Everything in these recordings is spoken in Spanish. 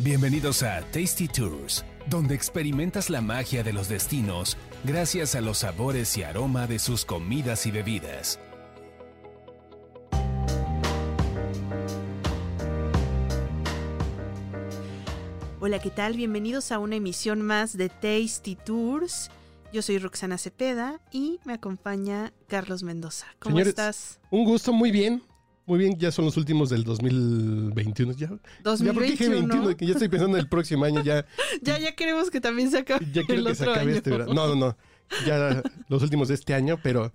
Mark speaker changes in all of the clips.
Speaker 1: Bienvenidos a Tasty Tours, donde experimentas la magia de los destinos gracias a los sabores y aroma de sus comidas y bebidas.
Speaker 2: Hola, ¿qué tal? Bienvenidos a una emisión más de Tasty Tours. Yo soy Roxana Cepeda y me acompaña Carlos Mendoza. ¿Cómo
Speaker 3: Señores,
Speaker 2: estás?
Speaker 3: Un gusto, muy bien. Muy bien, ya son los últimos del 2021. Ya, ya porque dije
Speaker 2: 2021.
Speaker 3: 21, que ya estoy pensando en el próximo año, ya,
Speaker 2: Ya, ya queremos que también se acabe
Speaker 3: ya quiero
Speaker 2: el
Speaker 3: que se acabe
Speaker 2: año.
Speaker 3: este verano. No, no, no. Ya los últimos de este año, pero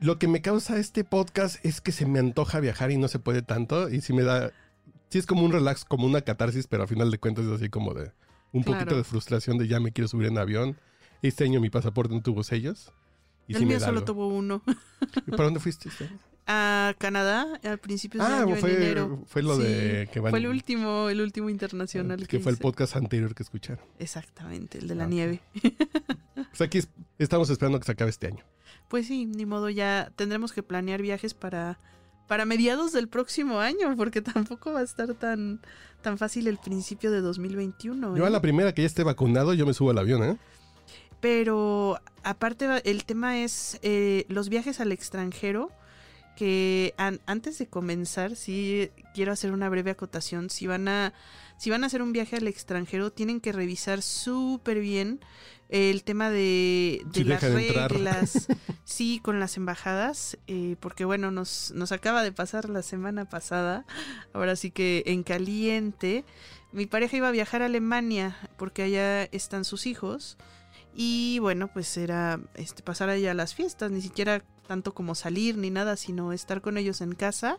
Speaker 3: lo que me causa este podcast es que se me antoja viajar y no se puede tanto. Y si me da. Sí, es como un relax, como una catarsis, pero a final de cuentas es así como de un poquito de frustración de ya me quiero subir en avión. Este año mi pasaporte no tuvo sellos. Y
Speaker 2: El
Speaker 3: sí me
Speaker 2: mío
Speaker 3: da
Speaker 2: solo
Speaker 3: algo.
Speaker 2: tuvo uno.
Speaker 3: ¿Para dónde fuiste este año?
Speaker 2: A Canadá, al principio de
Speaker 3: Ah,
Speaker 2: año,
Speaker 3: fue-
Speaker 2: en enero.
Speaker 3: fue lo de que van-
Speaker 2: Fue el último, el último internacional.
Speaker 3: que fue el podcast anterior que escucharon.
Speaker 2: Exactamente, el de la
Speaker 3: Ah,
Speaker 2: nieve.
Speaker 3: Pues aquí es- estamos esperando que se acabe este año.
Speaker 2: Pues sí, ni modo, ya tendremos que planear viajes para, para mediados del próximo año, porque tampoco va a estar tan, tan fácil el principio de 2021.
Speaker 3: Yo a
Speaker 2: ¿eh?
Speaker 3: la primera que ya esté vacunado, yo me subo al avión, ¿eh?
Speaker 2: Pero aparte el tema es eh, los viajes al extranjero, que an- antes de comenzar, sí quiero hacer una breve acotación. Si van a, si van a hacer un viaje al extranjero, tienen que revisar súper bien el tema de, las reglas, sí, con las embajadas, eh, porque bueno, nos, nos acaba de pasar la semana pasada, ahora sí que en caliente, mi pareja iba a viajar a Alemania porque allá están sus hijos y bueno, pues era este, pasar allá las fiestas, ni siquiera tanto como salir ni nada, sino estar con ellos en casa.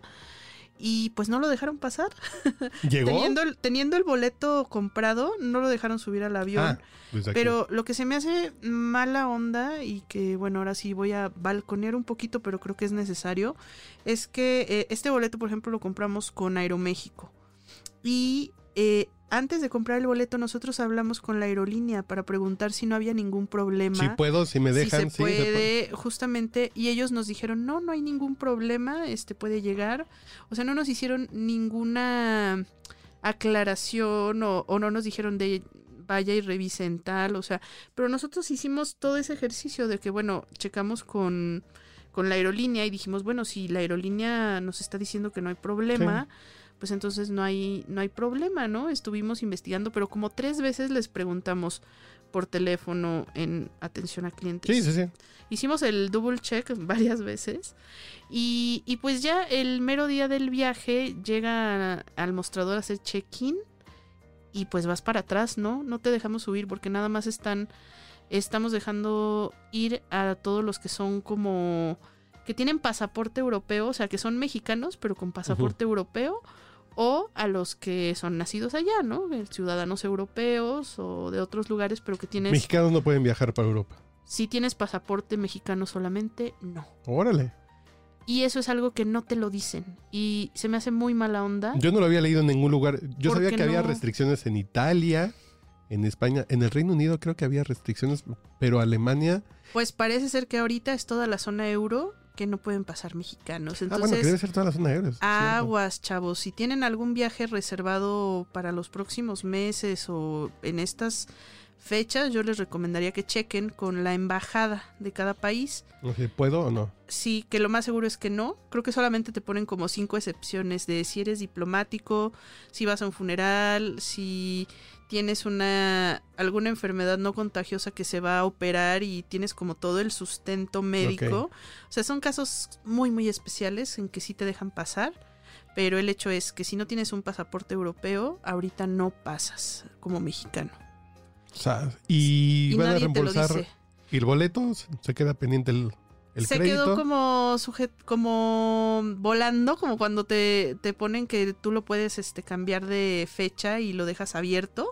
Speaker 2: Y pues no lo dejaron pasar.
Speaker 3: ¿Llegó?
Speaker 2: Teniendo el, teniendo el boleto comprado, no lo dejaron subir al avión.
Speaker 3: Ah, pues.
Speaker 2: Pero lo que se me hace mala onda y que bueno, ahora sí voy a balconear un poquito, pero creo que es necesario, es que eh, este boleto, por ejemplo, lo compramos con Aeroméxico. Y eh, antes de comprar el boleto, nosotros hablamos con la aerolínea para preguntar si no había ningún problema.
Speaker 3: Si puedo, si me dejan,
Speaker 2: si se
Speaker 3: sí. se
Speaker 2: puede, justamente, y ellos nos dijeron, no, no hay ningún problema, este puede llegar. O sea, no nos hicieron ninguna aclaración o, o no nos dijeron de vaya y revisen tal, o sea, pero nosotros hicimos todo ese ejercicio de que, bueno, checamos con, con la aerolínea y dijimos, bueno, si la aerolínea nos está diciendo que no hay problema, pues entonces no hay, no hay problema, ¿no? Estuvimos investigando, pero como tres veces les preguntamos por teléfono en atención a clientes.
Speaker 3: Sí, sí, sí.
Speaker 2: Hicimos el double check varias veces y, y pues ya el mero día del viaje llega al mostrador a hacer check-in y pues vas para atrás, ¿no? No te dejamos subir porque nada más están, estamos dejando ir a todos los que son como, que tienen pasaporte europeo, o sea, que son mexicanos pero con pasaporte europeo o a los que son nacidos allá, ¿no? Eh, Ciudadanos europeos o de otros lugares, pero que tienes...
Speaker 3: Mexicanos no pueden viajar para Europa.
Speaker 2: Si tienes pasaporte mexicano solamente, no.
Speaker 3: Órale.
Speaker 2: Y eso es algo que no te lo dicen. Y se me hace muy mala onda.
Speaker 3: Yo no lo había leído en ningún lugar. Yo
Speaker 2: ¿Por
Speaker 3: sabía que había restricciones en Italia, en España, en el Reino Unido creo que había restricciones, pero Alemania.
Speaker 2: Pues parece ser que ahorita es toda la zona euro que no pueden pasar mexicanos.
Speaker 3: ah, bueno, que
Speaker 2: Entonces,
Speaker 3: debe ser toda la zona aérea. es cierto.
Speaker 2: aguas, chavos. Si tienen algún viaje reservado para los próximos meses o en estas fechas, yo les recomendaría que chequen con la embajada de cada país.
Speaker 3: Sé, ¿puedo o no?
Speaker 2: Sí, que lo más seguro es que no. Creo que solamente te ponen como cinco excepciones de si eres diplomático, si vas a un funeral, si tienes una alguna enfermedad no contagiosa que se va a operar y tienes como todo el sustento médico. O sea, son casos muy muy especiales en que sí te dejan pasar, pero el hecho es que si no tienes un pasaporte europeo, ahorita no pasas como mexicano.
Speaker 3: O sea, y,
Speaker 2: Y
Speaker 3: van a reembolsar
Speaker 2: dice.
Speaker 3: ¿Y el boleto? ¿Se queda pendiente el, el
Speaker 2: se
Speaker 3: crédito?
Speaker 2: quedó como sujet como volando, como cuando te, te ponen que tú lo puedes este cambiar de fecha y lo dejas abierto.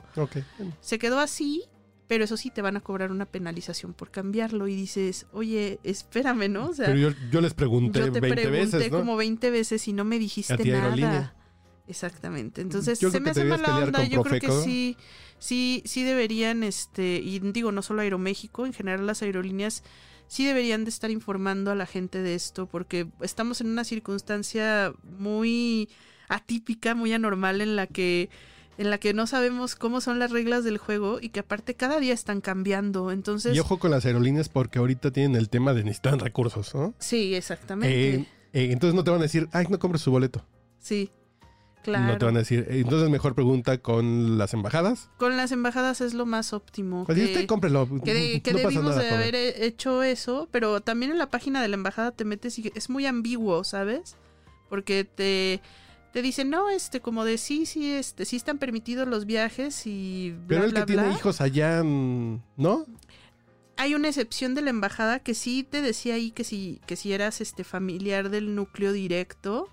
Speaker 2: Se quedó así, pero eso sí te van a cobrar una penalización por cambiarlo y dices, "Oye, espérame, ¿no?" O sea,
Speaker 3: Pero yo, yo les pregunté
Speaker 2: yo te
Speaker 3: 20
Speaker 2: pregunté
Speaker 3: veces, ¿no?
Speaker 2: como 20 veces y no me dijiste nada. Exactamente. Entonces,
Speaker 3: Yo
Speaker 2: se me hace mala onda. Yo creo que sí, sí, sí deberían, este, y digo, no solo Aeroméxico, en general las aerolíneas sí deberían de estar informando a la gente de esto, porque estamos en una circunstancia muy atípica, muy anormal en la que en la que no sabemos cómo son las reglas del juego y que aparte cada día están cambiando. Entonces,
Speaker 3: Y ojo con las aerolíneas porque ahorita tienen el tema de necesitan recursos, ¿no?
Speaker 2: sí, exactamente.
Speaker 3: Eh, eh, entonces no te van a decir, ay, no compres su boleto.
Speaker 2: sí, claro.
Speaker 3: No te van a decir, eh, entonces mejor pregunta con las embajadas.
Speaker 2: Con las embajadas es lo más óptimo.
Speaker 3: Pues
Speaker 2: que-
Speaker 3: usted cómprelo.
Speaker 2: que, de- que
Speaker 3: no pasa
Speaker 2: debimos
Speaker 3: nada,
Speaker 2: de haber he- hecho eso, pero también en la página de la embajada te metes y es muy ambiguo, ¿sabes? Porque te, te dicen, no, este, como de sí, sí, este, sí están permitidos los viajes y bla,
Speaker 3: Pero el
Speaker 2: bla,
Speaker 3: que tiene
Speaker 2: bla.
Speaker 3: hijos allá, mm, ¿no?
Speaker 2: Hay una excepción de la embajada que sí te decía ahí que si, que si eras este familiar del núcleo directo,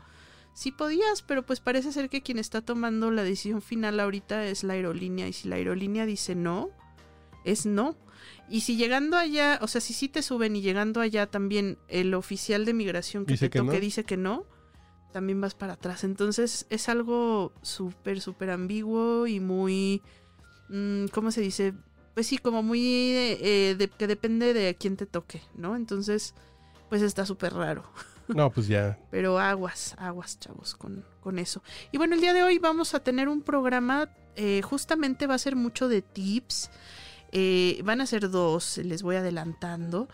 Speaker 2: sí podías, pero pues parece ser que quien está tomando la decisión final ahorita es la aerolínea. Y si la aerolínea dice no, es no. Y si llegando allá, o sea, si sí te suben y llegando allá también el oficial de migración que
Speaker 3: Dice
Speaker 2: te
Speaker 3: que
Speaker 2: toque
Speaker 3: no.
Speaker 2: dice que no, también vas para atrás. Entonces es algo súper, súper ambiguo y muy, mm, ¿cómo se dice? Pues sí, como muy eh, de- que depende de a quién te toque, ¿no? Entonces, pues está súper raro.
Speaker 3: No, pues ya.
Speaker 2: Pero aguas, aguas, chavos, con, con eso. Y bueno, el día de hoy vamos a tener un programa, eh, justamente va a ser mucho de tips. Eh, van a ser dos, les voy adelantando.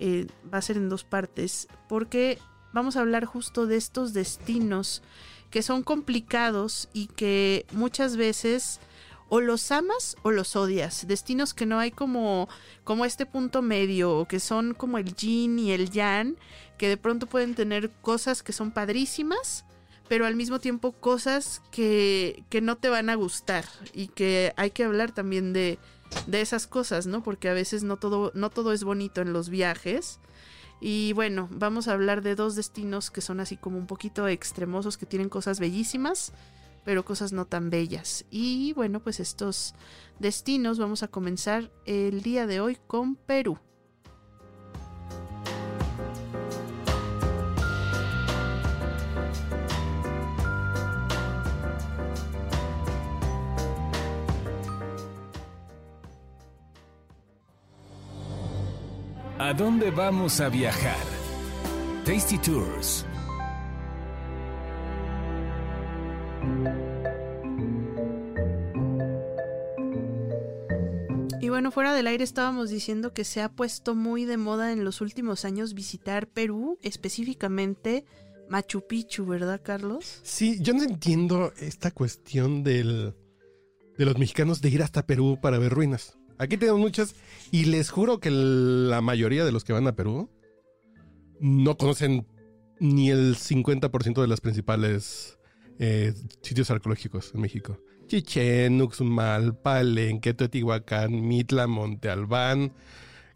Speaker 2: Eh, va a ser en dos partes, porque vamos a hablar justo de estos destinos que son complicados y que muchas veces o los amas o los odias. Destinos que no hay como, como este punto medio, o que son como el yin y el yang, que de pronto pueden tener cosas que son padrísimas, pero al mismo tiempo cosas que, que no te van a gustar y que hay que hablar también de, de esas cosas, ¿no? Porque a veces no todo, no todo es bonito en los viajes. Y bueno, vamos a hablar de dos destinos que son así como un poquito extremosos, que tienen cosas bellísimas, pero cosas no tan bellas. Y bueno, pues estos destinos vamos a comenzar el día de hoy con Perú.
Speaker 1: ¿A dónde vamos a viajar? Tasty Tours.
Speaker 2: Bueno, fuera del aire estábamos diciendo que se ha puesto muy de moda en los últimos años visitar Perú, específicamente Machu Picchu, ¿verdad, Carlos?
Speaker 3: Sí, yo no entiendo esta cuestión del, de los mexicanos de ir hasta Perú para ver ruinas. Aquí tenemos muchas y les juro que la mayoría de los que van a Perú no conocen ni el 50% de las principales eh, sitios arqueológicos en México. Chichén, Uxmal, Palenque, Teotihuacán, Mitla, Monte Albán.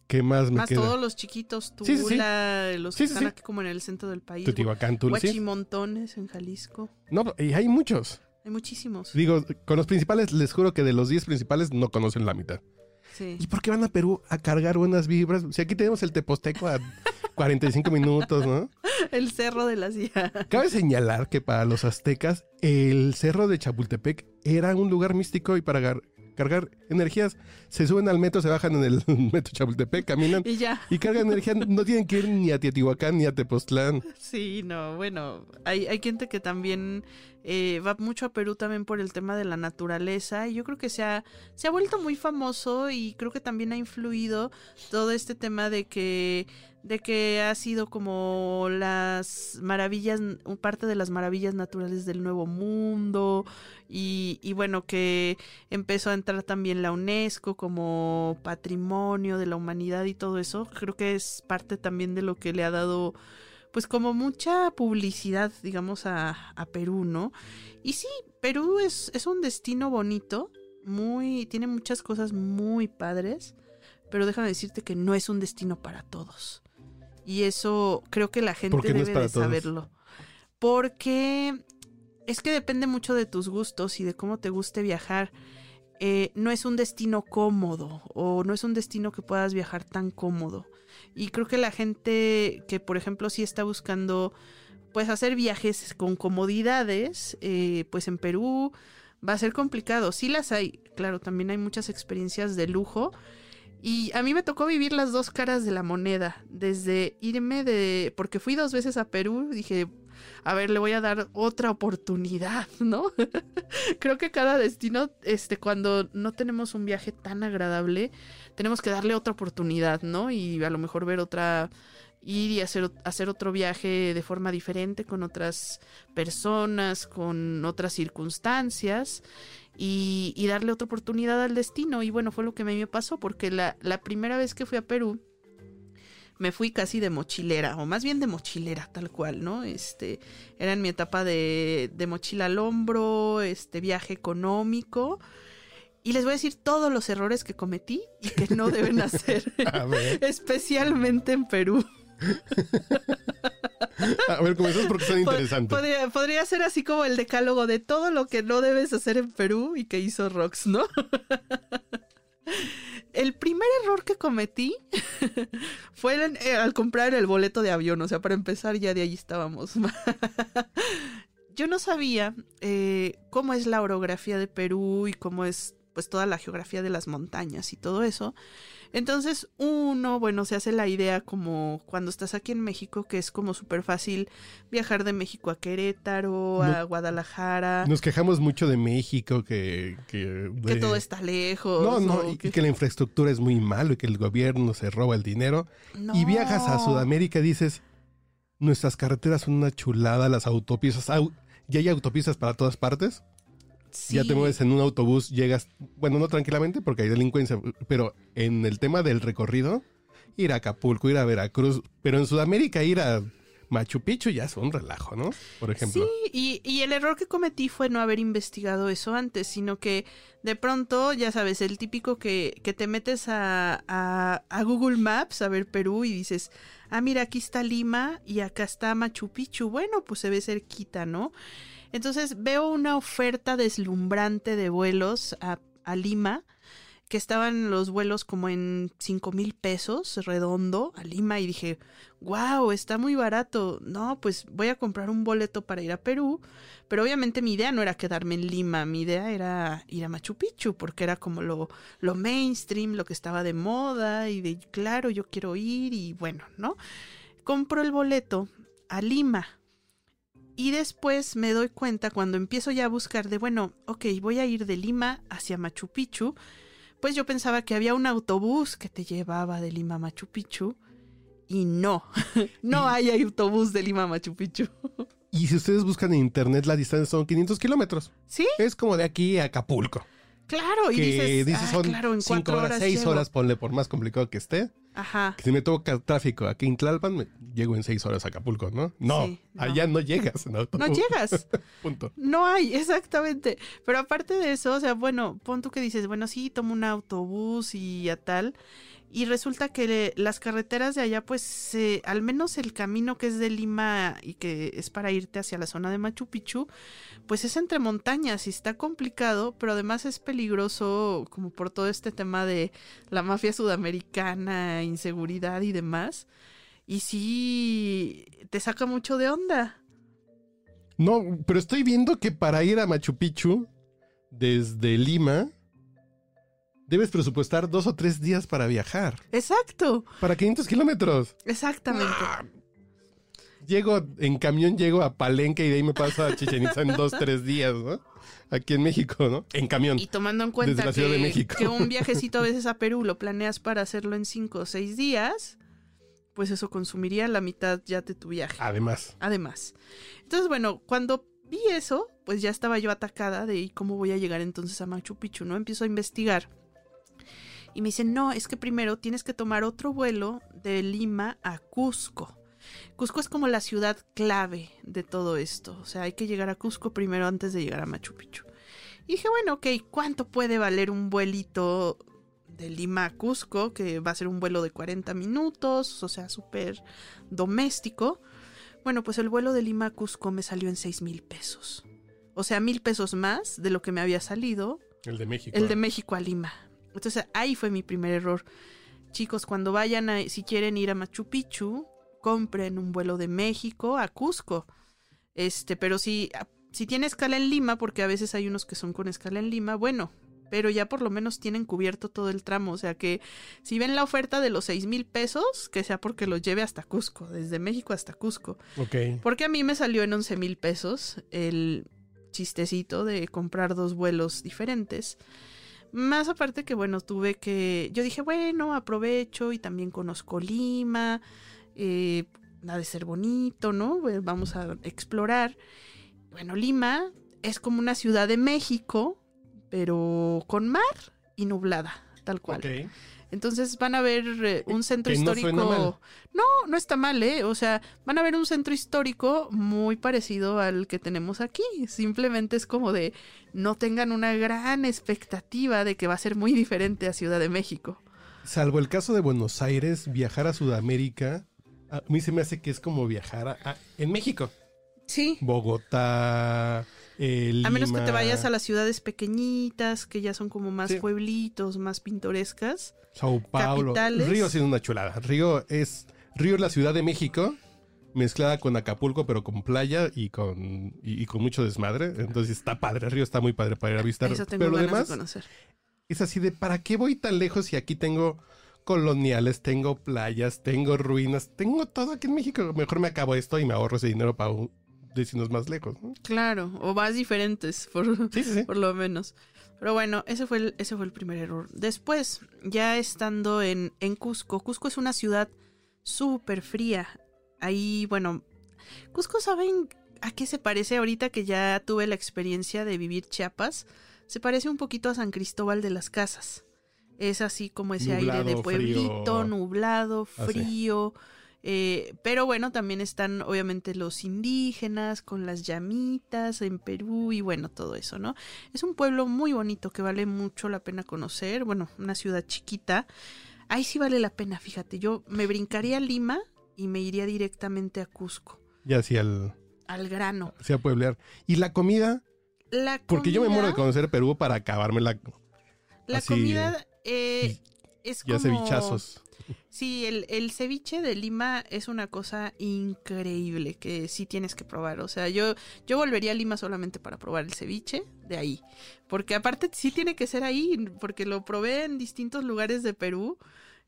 Speaker 3: ¿Qué más me
Speaker 2: Más
Speaker 3: queda?
Speaker 2: todos los chiquitos,
Speaker 3: Sí, sí, sí.
Speaker 2: Tula, los que
Speaker 3: Sí, sí,
Speaker 2: están
Speaker 3: sí.
Speaker 2: aquí como en el centro del país.
Speaker 3: Teotihuacán, Tulsi.
Speaker 2: Huachimontones en Jalisco.
Speaker 3: No, y hay muchos.
Speaker 2: Hay muchísimos.
Speaker 3: Digo, con los principales, les juro que de los 10 principales no conocen la mitad.
Speaker 2: Sí.
Speaker 3: ¿Y por qué van a Perú a cargar buenas vibras? Si aquí tenemos el Teposteco a 45 minutos, ¿no?
Speaker 2: El cerro de la silla.
Speaker 3: Cabe señalar que para los aztecas el cerro de Chapultepec era un lugar místico y para gar- cargar energías se suben al metro, se bajan en el metro Chapultepec, caminan
Speaker 2: Y ya.
Speaker 3: y cargan energía. No tienen que ir ni a Teotihuacán ni a Tepoztlán.
Speaker 2: Sí, no, bueno, hay, hay gente que también eh, va mucho a Perú también por el tema de la naturaleza y yo creo que se ha, se ha vuelto muy famoso y creo que también ha influido todo este tema de que de que ha sido como las maravillas, parte de las maravillas naturales del Nuevo Mundo y, y bueno, que empezó a entrar también la UNESCO como patrimonio de la humanidad y todo eso, creo que es parte también de lo que le ha dado pues como mucha publicidad, digamos, a, a Perú, ¿no? Y sí, Perú es, es un destino bonito, muy, tiene muchas cosas muy padres, pero déjame decirte que no es un destino para todos. Y eso creo que la gente
Speaker 3: ¿Por qué no es
Speaker 2: debe de
Speaker 3: todos?
Speaker 2: saberlo. Porque es que depende mucho de tus gustos y de cómo te guste viajar. Eh, no es un destino cómodo o no es un destino que puedas viajar tan cómodo. Y creo que la gente que, por ejemplo, sí está buscando pues hacer viajes con comodidades, eh, pues en Perú va a ser complicado. Sí las hay, claro, también hay muchas experiencias de lujo. Y a mí me tocó vivir las dos caras de la moneda. Desde irme de... Porque fui dos veces a Perú, dije, a ver, le voy a dar otra oportunidad, ¿no? Creo que cada destino, este, cuando no tenemos un viaje tan agradable, tenemos que darle otra oportunidad, ¿no? Y a lo mejor ver otra ir y hacer, hacer otro viaje de forma diferente con otras personas, con otras circunstancias y, y, darle otra oportunidad al destino. Y bueno, fue lo que a mí me pasó porque la, la primera vez que fui a Perú me fui casi de mochilera, o más bien de mochilera, tal cual, ¿no? Este, era en mi etapa de, de mochila al hombro, este viaje económico. Y les voy a decir todos los errores que cometí y que no deben hacer, especialmente en Perú.
Speaker 3: A ver, comenzamos porque son interesantes.
Speaker 2: Podría, podría, ser así como el decálogo de todo lo que no debes hacer en Perú y que hizo Rox, ¿no? El primer error que cometí fue eh, al comprar el boleto de avión, o sea, para empezar ya de ahí estábamos. Yo no sabía eh, cómo es la orografía de Perú y cómo es pues toda la geografía de las montañas y todo eso. Entonces uno, bueno, se hace la idea como cuando estás aquí en México, que es como súper fácil viajar de México a Querétaro, a Guadalajara.
Speaker 3: Nos quejamos mucho de México, que...
Speaker 2: Que, todo está lejos.
Speaker 3: No, no, y que... la infraestructura es muy malo y que el gobierno se roba el dinero. Y viajas a Sudamérica y dices, nuestras carreteras son una chulada, las autopistas, ya hay autopistas para todas partes. Ya te mueves en un autobús, llegas, bueno, no tranquilamente porque hay delincuencia, pero en el tema del recorrido, ir a Acapulco, ir a Veracruz, pero en Sudamérica ir a Machu Picchu ya es un relajo, ¿no? Por ejemplo.
Speaker 2: Sí, y, el error que cometí fue no haber investigado eso antes, sino que de pronto, ya sabes, el típico que, que te metes a, a, a, Google Maps a ver Perú y dices, ah, mira, aquí está Lima y acá está Machu Picchu. Bueno, pues se ve cerquita, ¿no? Entonces veo una oferta deslumbrante de vuelos a, Lima, que estaban los vuelos como en 5 mil pesos redondo a Lima y dije, wow, está muy barato. No, pues voy a comprar un boleto para ir a Perú, pero obviamente mi idea no era quedarme en Lima, mi idea era ir a Machu Picchu, porque era como lo, lo mainstream, lo que estaba de moda y de, claro, yo quiero ir y bueno, ¿no? Compro el boleto a Lima y después me doy cuenta cuando empiezo ya a buscar de, bueno, ok, voy a ir de Lima hacia Machu Picchu. Pues yo pensaba que había un autobús que te llevaba de Lima a Machu Picchu. Y no, no hay autobús de Lima a Machu Picchu.
Speaker 3: Y si ustedes buscan en internet, la distancia son 500 kilómetros.
Speaker 2: Sí.
Speaker 3: Es como de aquí a Acapulco.
Speaker 2: Claro, y dices, son claro, en
Speaker 3: cinco horas, seis horas, ponle por más complicado que esté.
Speaker 2: Ajá.
Speaker 3: Que si me toca tráfico aquí en Tlalpan, me llego en seis horas a Acapulco, ¿no? No, allá no llegas.
Speaker 2: No, no llegas.
Speaker 3: Punto.
Speaker 2: No hay, exactamente. Pero aparte de eso, o sea, bueno, pon tú que dices, bueno, sí, tomo un autobús y a tal. Y resulta que las carreteras de allá, pues, al menos el camino que es de Lima y que es para irte hacia la zona de Machu Picchu, pues es entre montañas y está complicado, pero además es peligroso como por todo este tema de la mafia sudamericana, inseguridad y demás. Y sí, te saca mucho de onda.
Speaker 3: No, pero estoy viendo que para ir a Machu Picchu desde Lima debes presupuestar dos o tres días para viajar.
Speaker 2: Exacto.
Speaker 3: Para 500 kilómetros.
Speaker 2: Exactamente.
Speaker 3: Ah, llego en camión, llego a Palenque y de ahí me paso a Chichen Itza en dos, tres días, ¿no? Aquí en México, ¿no? En camión.
Speaker 2: Y tomando en cuenta
Speaker 3: la Ciudad
Speaker 2: que,
Speaker 3: de México.
Speaker 2: que un viajecito a veces a Perú lo planeas para hacerlo en cinco o seis días, pues eso consumiría la mitad ya de tu viaje.
Speaker 3: Además.
Speaker 2: Además. Entonces, bueno, cuando vi eso, pues ya estaba yo atacada de cómo voy a llegar entonces a Machu Picchu, ¿no? Empiezo a investigar y me dicen, no, es que primero tienes que tomar otro vuelo de Lima a Cusco. Cusco es como la ciudad clave de todo esto. O sea, hay que llegar a Cusco primero antes de llegar a Machu Picchu. Y dije, bueno, ok, ¿cuánto puede valer un vuelito de Lima a Cusco? Que va a ser un vuelo de 40 minutos, o sea, súper doméstico. Bueno, pues el vuelo de Lima a Cusco me salió en 6 mil pesos. O sea, mil pesos más de lo que me había salido.
Speaker 3: El de México.
Speaker 2: El de México a Lima. Entonces ahí fue mi primer error. Chicos, cuando vayan a, si quieren ir a Machu Picchu, compren un vuelo de México a Cusco. Este, pero si, si tiene escala en Lima, porque a veces hay unos que son con escala en Lima, bueno, pero ya por lo menos tienen cubierto todo el tramo. O sea que si ven la oferta de los seis mil pesos, que sea porque los lleve hasta Cusco, desde México hasta Cusco.
Speaker 3: Ok.
Speaker 2: Porque a mí me salió en 11 mil pesos el chistecito de comprar dos vuelos diferentes. Más aparte que, bueno, tuve que... Yo dije, bueno, aprovecho y también conozco Lima. Eh, ha de ser bonito, ¿no? Vamos a explorar. Bueno, Lima es como una ciudad de México, pero con mar y nublada, tal cual.
Speaker 3: Ok.
Speaker 2: Entonces van a ver eh, un centro
Speaker 3: no
Speaker 2: histórico.
Speaker 3: mal.
Speaker 2: No, no está mal, ¿eh? O sea, van a ver un centro histórico muy parecido al que tenemos aquí. Simplemente es como de no tengan una gran expectativa de que va a ser muy diferente a Ciudad de México.
Speaker 3: Salvo el caso de Buenos Aires, viajar a Sudamérica, a mí se me hace que es como viajar a- a- en México.
Speaker 2: Sí.
Speaker 3: Bogotá, eh,
Speaker 2: A menos que te vayas a las ciudades pequeñitas, que ya son como más
Speaker 3: Sí.
Speaker 2: pueblitos, más pintorescas.
Speaker 3: Sao Paulo.
Speaker 2: capitales.
Speaker 3: Río es una chulada. Río es Río es la Ciudad de México mezclada con Acapulco, pero con playa y con y, y con mucho desmadre. Entonces está padre. Río está muy padre para ir a visitar.
Speaker 2: Eso tengo
Speaker 3: pero lo demás
Speaker 2: de conocer.
Speaker 3: es así de ¿para qué voy tan lejos si aquí tengo coloniales, tengo playas, tengo ruinas, tengo todo aquí en México? Mejor me acabo esto y me ahorro ese dinero para un- destinos más lejos. ¿no?
Speaker 2: Claro, o más diferentes, por,
Speaker 3: Sí, sí, sí.
Speaker 2: por lo menos. Pero bueno, ese fue el, ese fue el primer error. Después, ya estando en, en Cusco, Cusco es una ciudad súper fría. Ahí, bueno, Cusco, ¿saben a qué se parece ahorita que ya tuve la experiencia de vivir Chiapas? Se parece un poquito a San Cristóbal de las Casas. Es así como ese aire de pueblito,
Speaker 3: frío.
Speaker 2: nublado,
Speaker 3: Ah,
Speaker 2: frío. Eh, pero bueno, también están obviamente los indígenas con las llamitas en Perú y bueno, todo eso, ¿no? Es un pueblo muy bonito que vale mucho la pena conocer. Bueno, una ciudad chiquita. Ahí sí vale la pena, fíjate. Yo me brincaría a Lima y me iría directamente a Cusco,
Speaker 3: Ya hacia el
Speaker 2: al grano.
Speaker 3: hacia pueblear. Y la comida,
Speaker 2: La
Speaker 3: porque yo me muero de conocer Perú para acabarme la
Speaker 2: La
Speaker 3: así,
Speaker 2: comida eh, es
Speaker 3: ya
Speaker 2: como...
Speaker 3: cevichazos.
Speaker 2: Sí, el, el ceviche de Lima es una cosa increíble que sí tienes que probar. O sea, yo, yo volvería a Lima solamente para probar el ceviche de ahí. Porque aparte sí tiene que ser ahí, porque lo probé en distintos lugares de Perú.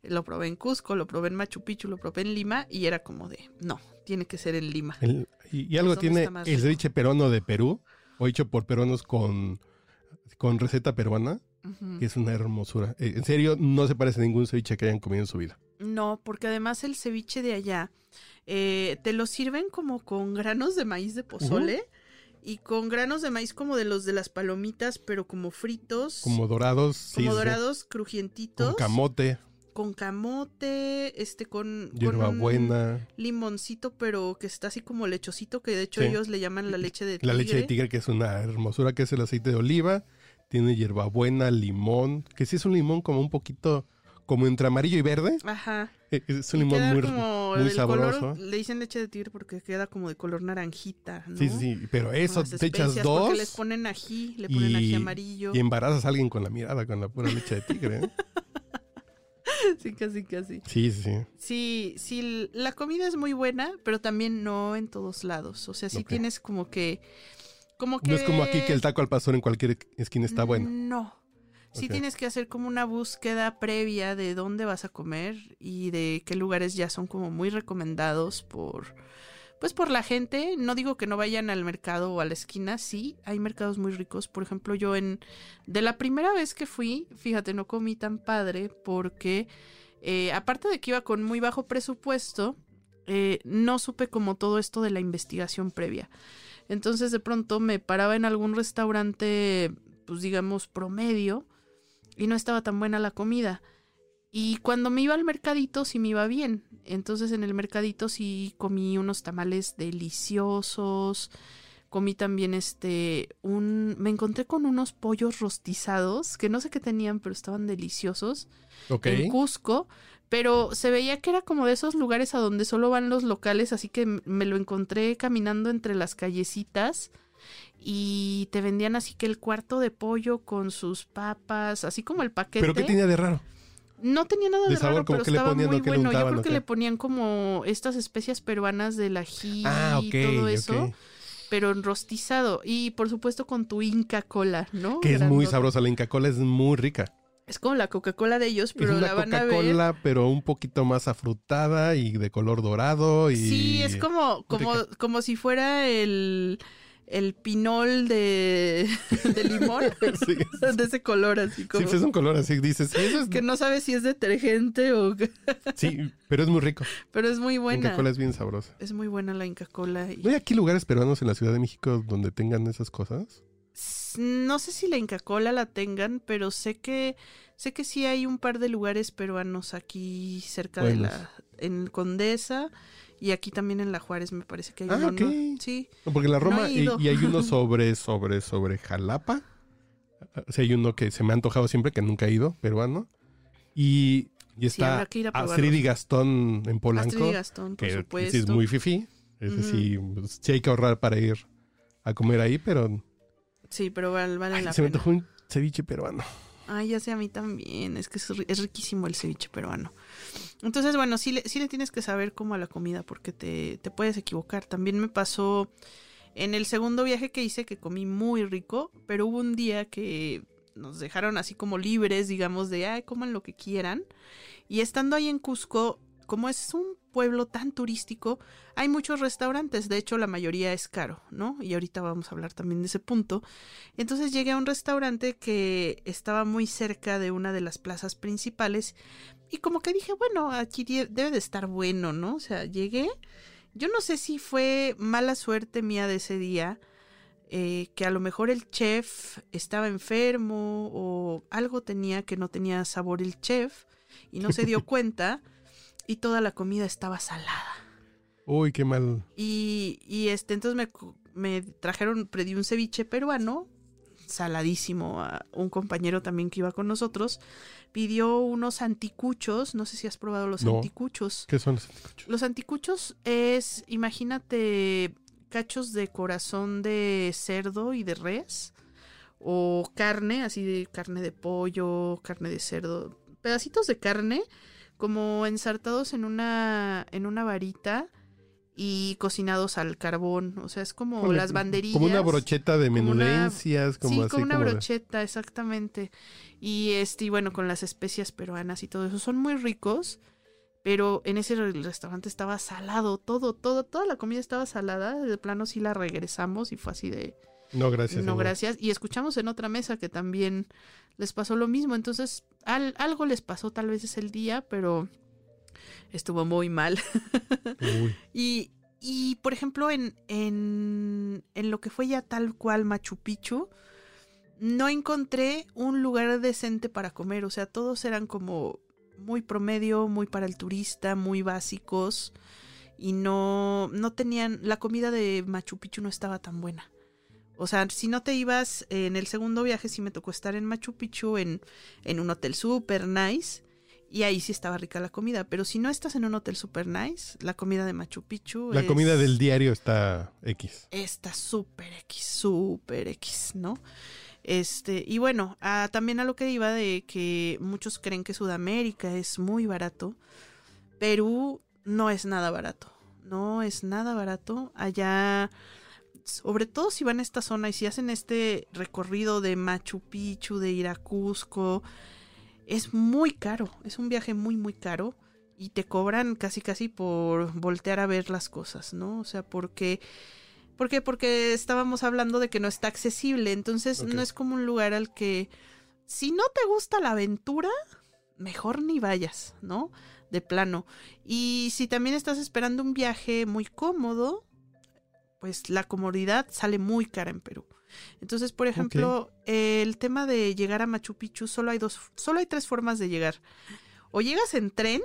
Speaker 2: Lo probé en Cusco, lo probé en Machu Picchu, lo probé en Lima y era como de, no, tiene que ser en Lima.
Speaker 3: El- y, y algo tiene el ceviche peruano de Perú, o hecho por peruanos con, con receta peruana, Que es una hermosura. Eh, en serio, no se parece a ningún ceviche que hayan comido en su vida.
Speaker 2: No, porque además el ceviche de allá eh, te lo sirven como con granos de maíz de pozole y con granos de maíz como de los de las palomitas, pero como fritos, como,
Speaker 3: Como dorados, sí, sí.
Speaker 2: dorados, crujientitos,
Speaker 3: con camote,
Speaker 2: con camote, este, con,
Speaker 3: hierbabuena,
Speaker 2: limoncito, pero que está así como lechosito, que de hecho
Speaker 3: Sí.
Speaker 2: ellos le llaman la leche de tigre.
Speaker 3: la leche de tigre, que es una hermosura, que es el aceite de oliva, tiene hierbabuena, limón, que sí es un limón como un poquito, como entre amarillo y verde.
Speaker 2: Ajá.
Speaker 3: Eh, Es un
Speaker 2: Y
Speaker 3: limón muy,
Speaker 2: como
Speaker 3: muy
Speaker 2: color-
Speaker 3: sabroso.
Speaker 2: le dicen leche de tigre porque queda como de color naranjita, ¿no?
Speaker 3: Sí, sí, pero eso,
Speaker 2: las
Speaker 3: te echas dos
Speaker 2: Porque les ponen ají, le ponen ají amarillo.
Speaker 3: y embarazas a alguien con la mirada, con la pura leche de tigre. ¿eh?
Speaker 2: Sí, casi, casi.
Speaker 3: Sí, sí, sí.
Speaker 2: Sí, la comida es muy buena, pero también no en todos lados. O sea, sí tienes como que... Como que...
Speaker 3: No es como aquí que el taco al pastor en cualquier esquina está bueno.
Speaker 2: No. Sí tienes que hacer como una búsqueda previa de dónde vas a comer y de qué lugares ya son como muy recomendados por... Pues por la gente, no digo que no vayan al mercado o a la esquina, sí, hay mercados muy ricos. Por ejemplo, yo en... De la primera vez que fui, fíjate, no comí tan padre porque eh, aparte de que iba con muy bajo presupuesto, eh, no supe como todo esto de la investigación previa. Entonces de pronto me paraba en algún restaurante, pues digamos, promedio, y no estaba tan buena la comida. Y cuando me iba al mercadito sí me iba bien. Entonces en el mercadito sí comí unos tamales deliciosos. Comí también este un me encontré con unos pollos rostizados que no sé qué tenían, pero estaban deliciosos
Speaker 3: Ok.
Speaker 2: en Cusco, pero se veía que era como de esos lugares a donde solo van los locales, así que me lo encontré caminando entre las callecitas y te vendían así que el cuarto de pollo con sus papas, así como el paquete.
Speaker 3: ¿Pero qué tenía de raro?
Speaker 2: No tenía nada de,
Speaker 3: de sabor?
Speaker 2: raro,
Speaker 3: ¿Cómo
Speaker 2: pero
Speaker 3: qué le
Speaker 2: estaba
Speaker 3: ponían
Speaker 2: muy
Speaker 3: le
Speaker 2: bueno. Yo creo que le ponían como estas especias peruanas del ají
Speaker 3: Ah,
Speaker 2: y todo eso.
Speaker 3: ok.
Speaker 2: pero enrostizado. Y por supuesto con tu Inca Cola, ¿no?
Speaker 3: Que es muy sabrosa. La Inca Cola es muy rica.
Speaker 2: Es como la Coca-Cola de ellos, pero
Speaker 3: es
Speaker 2: la van a ver.
Speaker 3: Coca-Cola, pero un poquito más afrutada y de color dorado. Y...
Speaker 2: Sí, es como, como,
Speaker 3: rica.
Speaker 2: como si fuera el, el pinol de, de limón.
Speaker 3: Sí.
Speaker 2: de ese color así
Speaker 3: Sí,
Speaker 2: como.
Speaker 3: pues es un color así. Dices, eso es...
Speaker 2: Que no sabes si es detergente o
Speaker 3: Sí, pero es muy rico.
Speaker 2: pero es muy
Speaker 3: La
Speaker 2: buena.
Speaker 3: Inca Cola es bien sabrosa.
Speaker 2: Es muy buena la Inca Cola. y-
Speaker 3: ¿No hay aquí lugares peruanos en la Ciudad de México donde tengan esas cosas?
Speaker 2: No sé si la Inca Cola la tengan, pero sé que sé que sí hay un par de lugares peruanos aquí cerca
Speaker 3: Buenos.
Speaker 2: de la en Condesa y aquí también en La Juárez me parece que hay
Speaker 3: Ah,
Speaker 2: uno. Sí.
Speaker 3: No, porque la Roma y, hay uno sobre, sobre, sobre Jalapa. O sea, hay uno que se me ha antojado siempre, que nunca he ido, peruano. Y, y
Speaker 2: Sí,
Speaker 3: está
Speaker 2: probarlos.
Speaker 3: Astrid y Gastón en Polanco,
Speaker 2: Astrid y Gastón, por
Speaker 3: que
Speaker 2: supuesto.
Speaker 3: sí es muy fifi. Es pues, sí hay que ahorrar para ir a comer ahí, pero
Speaker 2: Sí, pero vale, vale
Speaker 3: ay,
Speaker 2: la
Speaker 3: se me
Speaker 2: pena.
Speaker 3: antojó un ceviche peruano.
Speaker 2: Ay, ya sé a mí también. Es que es, es riquísimo el ceviche peruano. Entonces, bueno, sí le, sí le tienes que saber cómo a la comida porque te, te puedes equivocar. También me pasó en el segundo viaje que hice que comí muy rico, pero hubo un día que nos dejaron así como libres, digamos, de, ay, coman lo que quieran. Y estando ahí en Cusco, como es un pueblo tan turístico, hay muchos restaurantes. De hecho, la mayoría es caro, ¿no? Y ahorita vamos a hablar también de ese punto. Entonces llegué a un restaurante que estaba muy cerca de una de las plazas principales y como que dije, bueno, aquí debe de estar bueno, ¿no? O sea, llegué, yo no sé si fue mala suerte mía de ese día, eh, que a lo mejor el chef estaba enfermo o algo tenía que no tenía sabor el chef y no se dio cuenta y toda la comida estaba salada.
Speaker 3: Uy, qué mal.
Speaker 2: Y, y este, entonces me, me trajeron, pedí un ceviche peruano, saladísimo. A un compañero también que iba con nosotros pidió unos anticuchos. No sé si has probado los
Speaker 3: No.
Speaker 2: anticuchos.
Speaker 3: ¿Qué son los anticuchos?
Speaker 2: Los anticuchos es, imagínate, cachos de corazón de cerdo y de res. O carne, así de carne de pollo, carne de cerdo. Pedacitos de carne, como ensartados en una, en una varita y cocinados al carbón. O sea, es como las banderillas.
Speaker 3: Como una brocheta de
Speaker 2: como una-
Speaker 3: menudencias, como
Speaker 2: sí,
Speaker 3: así.
Speaker 2: como una
Speaker 3: como de-
Speaker 2: brocheta, exactamente. Y este, y bueno, con las especias peruanas y todo eso. Son muy ricos. Pero en ese re- restaurante estaba salado, todo, todo, toda la comida estaba salada. De plano sí la regresamos y fue así de
Speaker 3: No, gracias.
Speaker 2: no, gracias. Y escuchamos en otra mesa que también les pasó lo mismo. Entonces, al- algo les pasó tal vez ese el día, pero estuvo muy mal.
Speaker 3: Uy.
Speaker 2: Y, y, por ejemplo, en, en, en lo que fue ya tal cual Machu Picchu, no encontré un lugar decente para comer. O sea, todos eran como muy promedio, muy para el turista, muy básicos. Y no, no tenían. La comida de Machu Picchu no estaba tan buena. O sea, si no te ibas eh, en el segundo viaje, sí me tocó estar en Machu Picchu en, en un hotel super nice. Y ahí sí estaba rica la comida. Pero si no estás en un hotel super nice, la comida de Machu Picchu.
Speaker 3: La
Speaker 2: es-
Speaker 3: comida del diario está X.
Speaker 2: Está súper X, súper X, ¿no? Este, y bueno, a- también a lo que iba de que muchos creen que Sudamérica es muy barato. Perú no es nada barato. No es nada barato. Allá, sobre todo si van a esta zona y si hacen este recorrido de Machu Picchu, de ir a Cusco, es muy caro. Es un viaje muy, muy caro. Y te cobran casi, casi por voltear a ver las cosas, ¿no? O sea, porque. ¿Por qué? Porque estábamos hablando de que no está accesible. Entonces, no es como un lugar al que. Si no te gusta la aventura, mejor ni vayas, ¿no? De plano. Y si también estás esperando un viaje muy cómodo, pues la comodidad sale muy cara en Perú. Entonces, por ejemplo, el tema de llegar a Machu Picchu, solo hay dos, solo hay tres formas de llegar. O llegas en tren,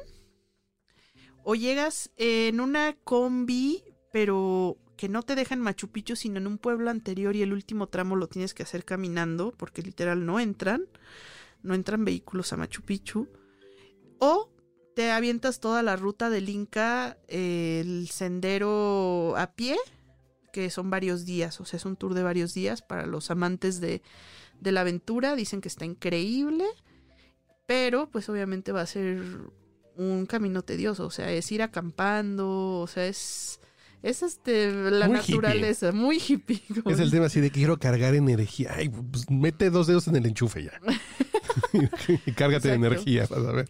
Speaker 2: o llegas en una combi, pero que no te deja en Machu Picchu, sino en un pueblo anterior y el último tramo lo tienes que hacer caminando, porque literal no entran, no entran vehículos a Machu Picchu. O te avientas toda la ruta del Inca, el sendero a pie, que son varios días, o sea, es un tour de varios días para los amantes de, de la aventura, dicen que está increíble, pero pues obviamente va a ser un camino tedioso, o sea, es ir acampando, o sea, es, Es este la
Speaker 3: Muy
Speaker 2: naturaleza, muy hippie. como
Speaker 3: Es el tema así de quiero cargar energía. Ay, pues mete dos dedos en el enchufe ya. y cárgate de energía, vas a ver.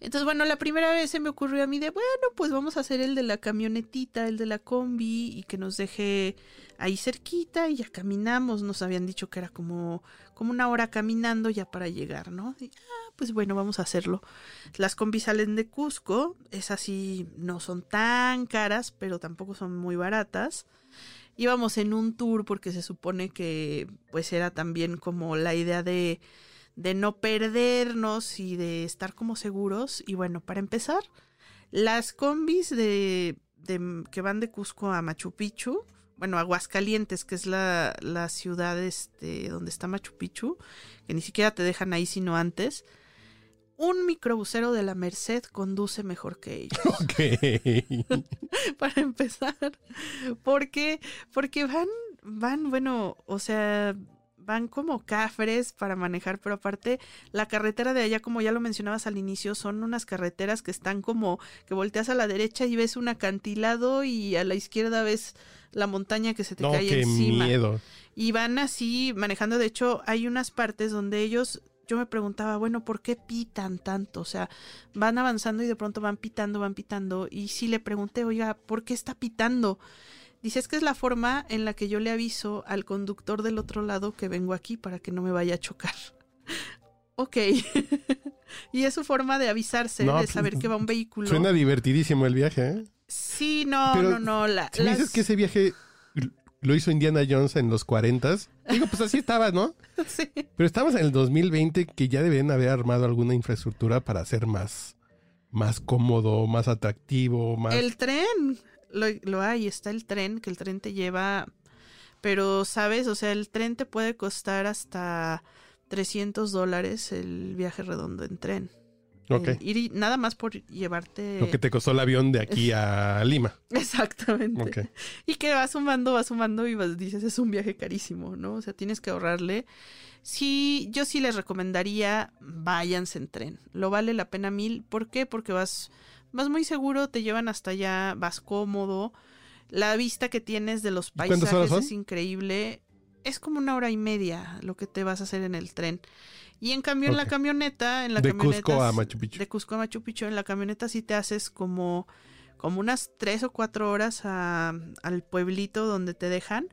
Speaker 2: Entonces, bueno, la primera vez se me ocurrió a mí de, bueno, pues vamos a hacer el de la camionetita, el de la combi y que nos deje ahí cerquita y ya caminamos. Nos habían dicho que era como, como una hora caminando ya para llegar, ¿no? Ah, pues bueno, vamos a hacerlo. Las combis salen de Cusco, esas sí no son tan caras, pero tampoco son muy baratas. Íbamos en un tour porque se supone que pues era también como la idea de de no perdernos y de estar como seguros. Y bueno, para empezar, las combis de, de- que van de Cusco a Machu Picchu, bueno, Aguascalientes, que es la, la ciudad este, donde está Machu Picchu, que ni siquiera te dejan ahí sino antes. Un microbusero de la Merced conduce mejor que ellos
Speaker 3: Ok.
Speaker 2: para empezar. Porque, porque van, van, bueno, o sea, van como cafres para manejar, pero aparte la carretera de allá, como ya lo mencionabas al inicio, son unas carreteras que están como que volteas a la derecha y ves un acantilado y a la izquierda ves la montaña que se te
Speaker 3: No,
Speaker 2: cae
Speaker 3: qué
Speaker 2: encima.
Speaker 3: miedo.
Speaker 2: Y van así manejando. De hecho, hay unas partes donde ellos, yo me preguntaba, bueno, ¿por qué pitan tanto? O sea, van avanzando y de pronto van pitando, van pitando. Y sí le pregunté, oiga, ¿por qué está pitando? Dice, es que es la forma en la que yo le aviso al conductor del otro lado que vengo aquí para que no me vaya a chocar. ok. y es su forma de avisarse,
Speaker 3: No,
Speaker 2: de
Speaker 3: pues,
Speaker 2: saber que va un vehículo.
Speaker 3: Suena divertidísimo el viaje, ¿eh?
Speaker 2: Sí, no,
Speaker 3: Pero
Speaker 2: no, no. La,
Speaker 3: Si me dices que ese viaje lo hizo Indiana Jones en los 40, digo, pues así estaba, ¿no?
Speaker 2: Sí.
Speaker 3: Pero estamos en el 2020 que ya deben haber armado alguna infraestructura para hacer más, más cómodo, más atractivo, más...
Speaker 2: El tren, lo, lo hay, está el tren, que el tren te lleva, pero sabes, o sea, el tren te puede costar hasta 300 dólares el viaje redondo en tren.
Speaker 3: Ok.
Speaker 2: El ir y- nada más por llevarte...
Speaker 3: Lo que te costó el avión de aquí a Lima.
Speaker 2: Exactamente.
Speaker 3: Ok.
Speaker 2: Y que va sumando, va sumando y vas, dices, es un viaje carísimo, ¿no? O sea, tienes que ahorrarle. Sí, yo sí les recomendaría, váyanse en tren. Lo vale la pena mil. ¿Por qué? Porque vas, vas muy seguro, te llevan hasta allá, vas cómodo. La vista que tienes de los paisajes es increíble. Es como una hora y media lo que te vas a hacer en el tren. Y en cambio en la camioneta, en la
Speaker 3: De
Speaker 2: camioneta
Speaker 3: Cusco a Machu Picchu.
Speaker 2: De Cusco a Machu Picchu, en la camioneta sí te haces como, como unas tres o cuatro horas a- al pueblito donde te dejan.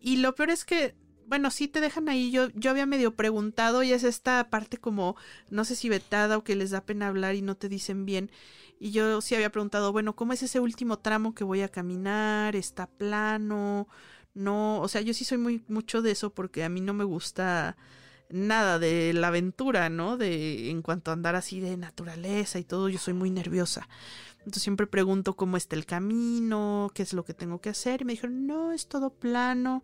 Speaker 2: Y lo peor es que, bueno, sí te dejan ahí. Yo, yo había medio preguntado y es esta parte como, no sé si vetada o que les da pena hablar y no te dicen bien. Y yo sí había preguntado, bueno, ¿cómo es ese último tramo que voy a caminar? ¿Está plano? No, o sea, yo sí soy muy mucho de eso porque a mí no me gusta nada de la aventura, ¿no? De en cuanto a andar así de naturaleza y todo, yo soy muy nerviosa. Entonces siempre pregunto cómo está el camino, qué es lo que tengo que hacer. Y me dijeron, no, es todo plano.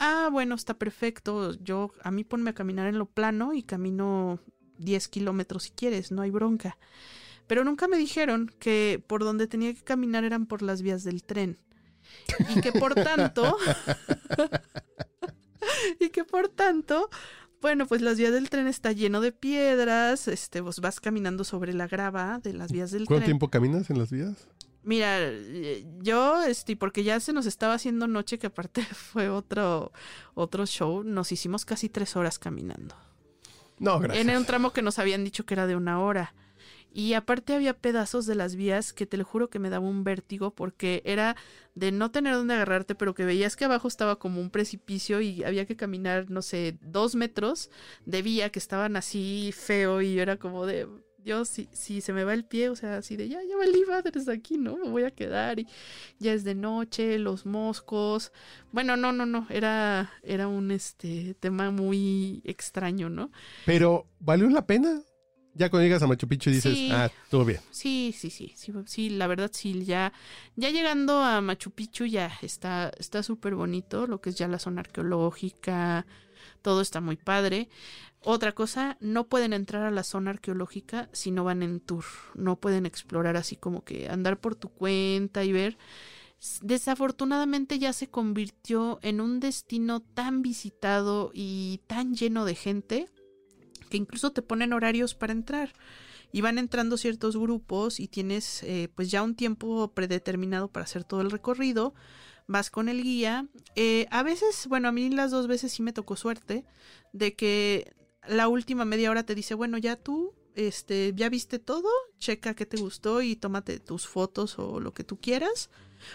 Speaker 2: Ah, bueno, está perfecto. Yo, a mí ponme a caminar en lo plano y camino 10 kilómetros si quieres, no hay bronca. Pero nunca me dijeron que por donde tenía que caminar eran por las vías del tren. Y que por tanto. y que por tanto. Bueno, pues las vías del tren está lleno de piedras, este, vos vas caminando sobre la grava de las vías del
Speaker 3: ¿Cuánto
Speaker 2: tren.
Speaker 3: tiempo caminas en las vías?
Speaker 2: Mira, eh, yo, este, porque ya se nos estaba haciendo noche, que aparte fue otro, otro show, nos hicimos casi tres horas caminando.
Speaker 3: No, gracias.
Speaker 2: En un tramo que nos habían dicho que era de una hora. Y aparte había pedazos de las vías que te lo juro que me daba un vértigo porque era de no tener dónde agarrarte, pero que veías que abajo estaba como un precipicio y había que caminar, no sé, dos metros de vía que estaban así feo y yo era como de, Dios, si, si se me va el pie, o sea, así de, ya, ya valí madres aquí, ¿no? Me voy a quedar y ya es de noche, los moscos. Bueno, no, no, no, era, era un este tema muy extraño, ¿no?
Speaker 3: Pero, ¿valió la pena? Ya cuando llegas a Machu Picchu dices,
Speaker 2: Sí.
Speaker 3: ah, estuvo bien.
Speaker 2: Sí, sí, sí, sí, sí, la verdad sí, ya, ya llegando a Machu Picchu ya está, está súper bonito, lo que es ya la zona arqueológica, todo está muy padre. Otra cosa, no pueden entrar a la zona arqueológica si no van en tour, no pueden explorar así como que andar por tu cuenta y ver. Desafortunadamente ya se convirtió en un destino tan visitado y tan lleno de gente que incluso te ponen horarios para entrar. y van entrando ciertos grupos y tienes eh, pues ya un tiempo predeterminado para hacer todo el recorrido. Vas con el guía. Eh, a veces, bueno, a mí las dos veces sí me tocó suerte de que la última media hora te dice, bueno, ya tú este, ya viste todo, checa qué te gustó y tómate tus fotos o lo que tú quieras.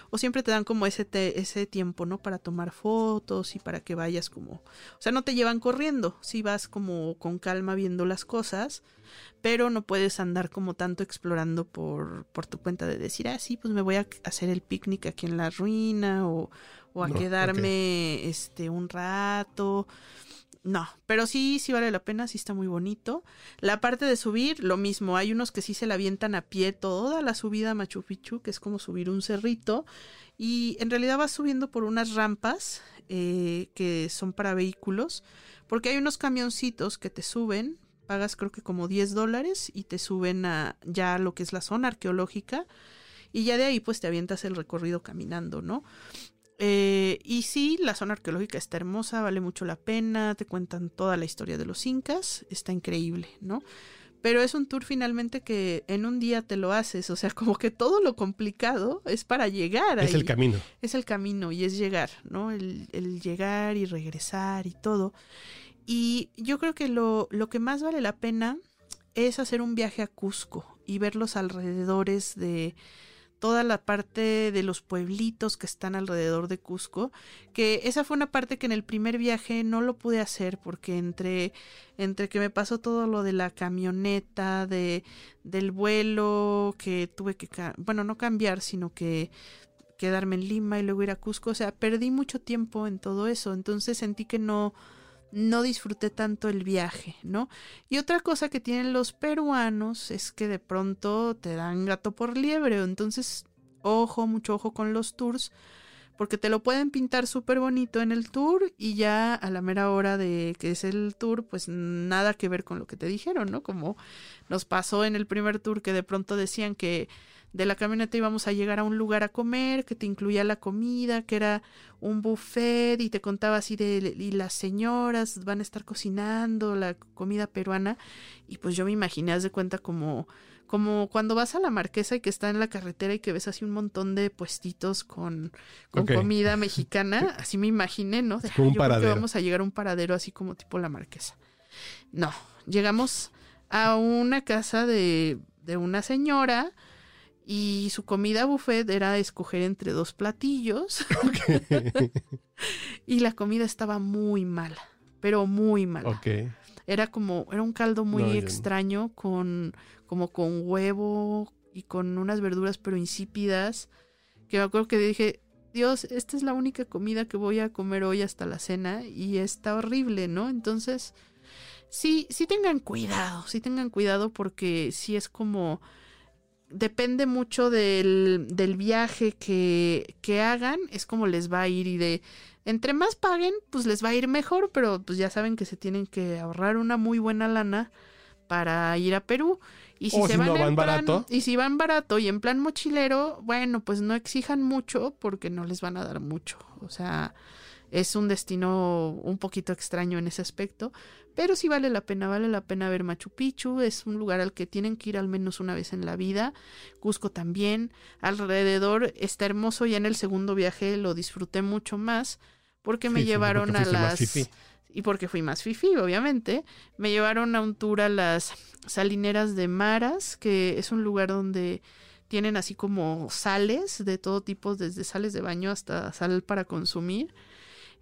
Speaker 2: O siempre te dan como ese, ese tiempo, ¿no? Para tomar fotos y para que vayas como... O sea, no te llevan corriendo, si vas como con calma viendo las cosas, pero no puedes andar como tanto explorando por, por tu cuenta de decir, ah, sí, pues me voy a hacer el picnic aquí en la ruina o, o a quedarme este un rato. No, pero sí, sí vale la pena, sí está muy bonito. La parte de subir, lo mismo, hay unos que sí se la avientan a pie toda la subida a Machu Picchu, que es como subir un cerrito, y en realidad vas subiendo por unas rampas eh, que son para vehículos, porque hay unos camioncitos que te suben, pagas creo que como 10 dólares y te suben a ya lo que es la zona arqueológica, y ya de ahí pues te avientas el recorrido caminando, ¿no? Eh, y sí, la zona arqueológica está hermosa, vale mucho la pena, te cuentan toda la historia de los incas, está increíble, ¿no? Pero es un tour finalmente que en un día te lo haces, o sea, como que todo lo complicado es para llegar.
Speaker 3: Es el camino.
Speaker 2: Es el camino y es llegar, ¿no? El, el llegar y regresar y todo. Y yo creo que lo, lo que más vale la pena es hacer un viaje a Cusco y ver los alrededores de, toda la parte de los pueblitos que están alrededor de Cusco, que esa fue una parte que en el primer viaje no lo pude hacer porque entre entre que me pasó todo lo de la camioneta, de del vuelo que tuve que bueno, no cambiar, sino que quedarme en Lima y luego ir a Cusco, o sea, perdí mucho tiempo en todo eso, entonces sentí que no no disfruté tanto el viaje, ¿no? Y otra cosa que tienen los peruanos es que de pronto te dan gato por liebre, entonces ojo, mucho ojo con los tours, porque te lo pueden pintar súper bonito en el tour y ya a la mera hora de que es el tour, pues nada que ver con lo que te dijeron, ¿no? Como nos pasó en el primer tour que de pronto decían que de la camioneta íbamos a llegar a un lugar a comer que te incluía la comida, que era un buffet y te contaba así de y las señoras van a estar cocinando la comida peruana y pues yo me imaginé haz de cuenta como como cuando vas a la marquesa y que está en la carretera y que ves así un montón de puestitos con, con comida mexicana, así me imaginé, ¿no?
Speaker 3: un paradero.
Speaker 2: vamos a llegar a un paradero así como tipo la marquesa. No, llegamos a una casa de, de una señora y su comida buffet era escoger entre dos platillos. y la comida estaba muy mala, pero muy mala. Era como, era un caldo muy extraño con, como con huevo y con unas verduras pero insípidas. Que me acuerdo que dije, Dios, esta es la única comida que voy a comer hoy hasta la cena y está horrible, ¿no? Entonces, sí, sí tengan cuidado, sí tengan cuidado porque sí es como depende mucho del, del viaje que, que, hagan, es como les va a ir y de entre más paguen, pues les va a ir mejor, pero pues ya saben que se tienen que ahorrar una muy buena lana para ir a Perú. Y si se van, barato. Y si van barato y en plan mochilero, bueno, pues no exijan mucho porque no les van a dar mucho. O sea, es un destino un poquito extraño en ese aspecto, pero sí vale la pena, vale la pena ver Machu Picchu, es un lugar al que tienen que ir al menos una vez en la vida, Cusco también, alrededor está hermoso, ya en el segundo viaje lo disfruté mucho más porque me llevaron a las... Y porque fui más fifi, obviamente, me llevaron a un tour a las salineras de Maras, que es un lugar donde tienen así como sales de todo tipo, desde sales de baño hasta sal para consumir.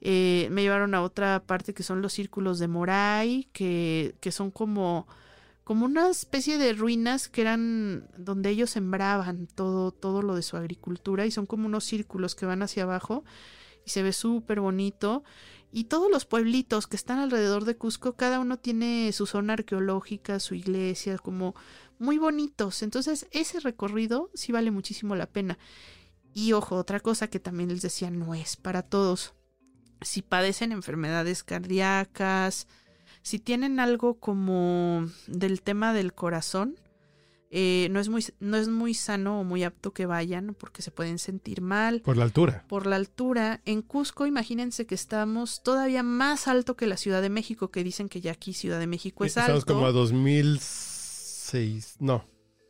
Speaker 2: Eh, me llevaron a otra parte que son los círculos de Moray, que, que son como, como una especie de ruinas que eran donde ellos sembraban todo, todo lo de su agricultura y son como unos círculos que van hacia abajo y se ve súper bonito. Y todos los pueblitos que están alrededor de Cusco, cada uno tiene su zona arqueológica, su iglesia, como muy bonitos. Entonces ese recorrido sí vale muchísimo la pena. Y ojo, otra cosa que también les decía, no es para todos si padecen enfermedades cardíacas, si tienen algo como del tema del corazón, eh, no, es muy, no es muy sano o muy apto que vayan porque se pueden sentir mal.
Speaker 3: Por la altura.
Speaker 2: Por la altura. En Cusco, imagínense que estamos todavía más alto que la Ciudad de México, que dicen que ya aquí Ciudad de México es alto.
Speaker 3: Estamos como a 2000 2600, no.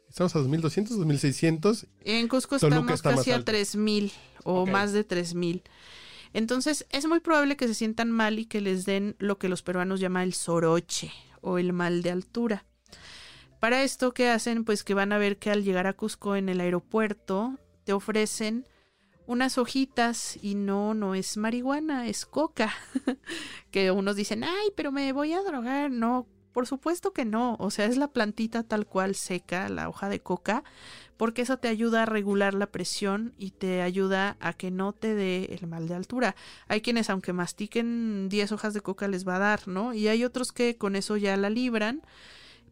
Speaker 3: Estamos a 2200, 2600.
Speaker 2: En Cusco
Speaker 3: Toluca
Speaker 2: estamos
Speaker 3: está
Speaker 2: casi a
Speaker 3: alto.
Speaker 2: 3000 o más de 3000. Entonces, es muy probable que se sientan mal y que les den lo que los peruanos llaman el soroche o el mal de altura. Para esto, ¿qué hacen? Pues que van a ver que al llegar a Cusco en el aeropuerto te ofrecen unas hojitas y no, no es marihuana, es coca. que unos dicen, ay, pero me voy a drogar. No, por supuesto que no. O sea, es la plantita tal cual seca, la hoja de coca, porque eso te ayuda a regular la presión y te ayuda a que no te dé el mal de altura. Hay quienes, aunque mastiquen 10 hojas de coca, les va a dar, ¿no? Y hay otros que con eso ya la libran.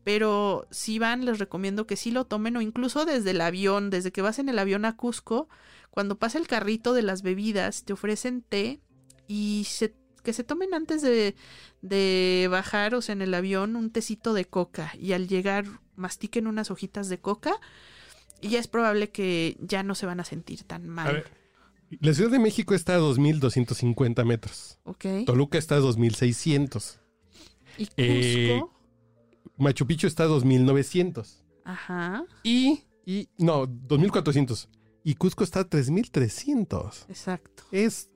Speaker 2: Pero si van, les recomiendo que sí lo tomen o incluso desde el avión, desde que vas en el avión a Cusco, cuando pasa el carrito de las bebidas, te ofrecen té y se, que se tomen antes de, de bajar, o sea, en el avión, un tecito de coca y al llegar mastiquen unas hojitas de coca y ya es probable que ya no se van a sentir tan mal.
Speaker 3: A ver, la Ciudad de México está a 2250 metros.
Speaker 2: ¿Ok?
Speaker 3: Toluca está a 2600.
Speaker 2: Y Cusco,
Speaker 3: Eh, Machu Picchu está a 2900.
Speaker 2: ajá,
Speaker 3: Y, y, no, 2400. Y Cusco está a 3300.
Speaker 2: exacto.
Speaker 3: Es,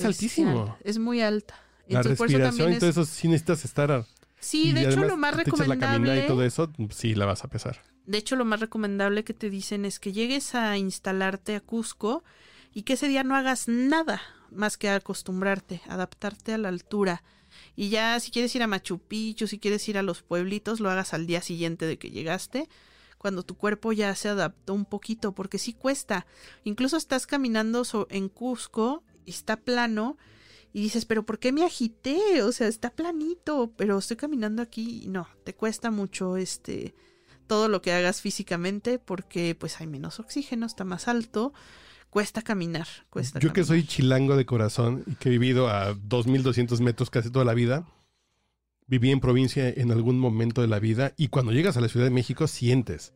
Speaker 3: es altísimo.
Speaker 2: Es muy alta.
Speaker 3: La
Speaker 2: Entonces,
Speaker 3: respiración y
Speaker 2: es-
Speaker 3: todo eso sí necesitas estar. a-
Speaker 2: Sí,
Speaker 3: y
Speaker 2: de hecho lo más
Speaker 3: echas la
Speaker 2: recomendable.
Speaker 3: y todo eso, sí la vas a pesar.
Speaker 2: De hecho, lo más recomendable que te dicen es que llegues a instalarte a Cusco y que ese día no hagas nada más que acostumbrarte, adaptarte a la altura. Y ya si quieres ir a Machu Picchu, si quieres ir a los pueblitos, lo hagas al día siguiente de que llegaste, cuando tu cuerpo ya se adaptó un poquito, porque sí cuesta. Incluso estás caminando so- en Cusco y está plano y dices, pero ¿por qué me agité? O sea, está planito, pero estoy caminando aquí no, te cuesta mucho este todo lo que hagas físicamente porque pues hay menos oxígeno, está más alto, cuesta caminar, cuesta
Speaker 3: Yo que soy chilango de corazón y que he vivido a 2200 metros casi toda la vida, viví en provincia en algún momento de la vida y cuando llegas a la Ciudad de México sientes.